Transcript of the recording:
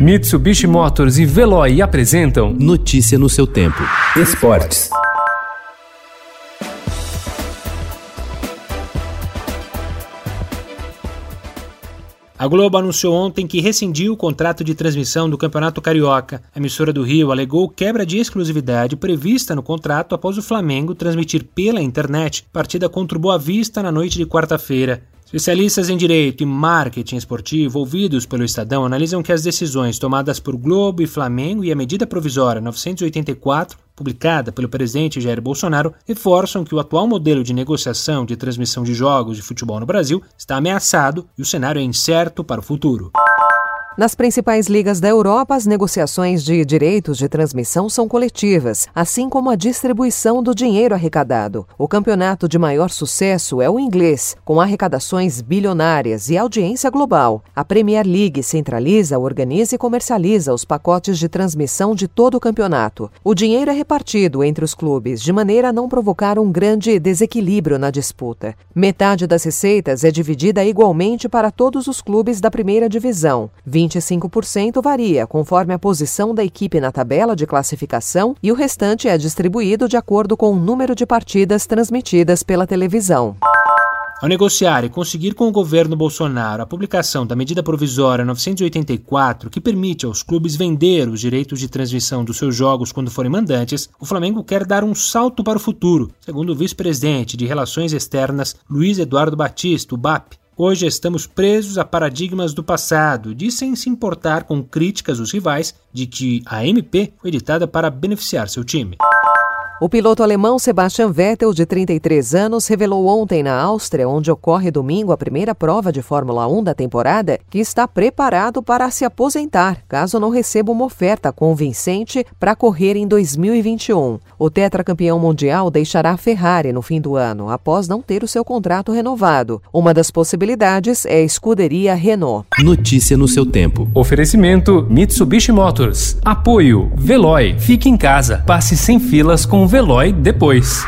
Mitsubishi Motors e Veloy apresentam Notícia no seu tempo. Esportes. A Globo anunciou ontem que rescindiu o contrato de transmissão do Campeonato Carioca. A emissora do Rio alegou quebra de exclusividade prevista no contrato após o Flamengo transmitir pela internet partida contra o Boa Vista na noite de quarta-feira. Especialistas em direito e marketing esportivo ouvidos pelo Estadão analisam que as decisões tomadas por Globo e Flamengo e a medida provisória 984, publicada pelo presidente Jair Bolsonaro, reforçam que o atual modelo de negociação de transmissão de jogos de futebol no Brasil está ameaçado e o cenário é incerto para o futuro. Nas principais ligas da Europa, as negociações de direitos de transmissão são coletivas, assim como a distribuição do dinheiro arrecadado. O campeonato de maior sucesso é o inglês, com arrecadações bilionárias e audiência global. A Premier League centraliza, organiza e comercializa os pacotes de transmissão de todo o campeonato. O dinheiro é repartido entre os clubes, de maneira a não provocar um grande desequilíbrio na disputa. Metade das receitas é dividida igualmente para todos os clubes da primeira divisão. 25% varia conforme a posição da equipe na tabela de classificação e o restante é distribuído de acordo com o número de partidas transmitidas pela televisão. Ao negociar e conseguir com o governo Bolsonaro a publicação da medida provisória 984, que permite aos clubes vender os direitos de transmissão dos seus jogos quando forem mandantes, o Flamengo quer dar um salto para o futuro, segundo o vice-presidente de Relações Externas Luiz Eduardo Batista, o BAP. Hoje estamos presos a paradigmas do passado, de sem se importar com críticas dos rivais de que a MP foi editada para beneficiar seu time. O piloto alemão Sebastian Vettel, de 33 anos, revelou ontem na Áustria, onde ocorre domingo a primeira prova de Fórmula 1 da temporada, que está preparado para se aposentar, caso não receba uma oferta convincente para correr em 2021. O tetracampeão mundial deixará a Ferrari no fim do ano, após não ter o seu contrato renovado. Uma das possibilidades é a escuderia Renault. Notícia no seu tempo. Oferecimento Mitsubishi Motors. Apoio Veloy. Fique em casa. Passe sem filas com Veloy depois.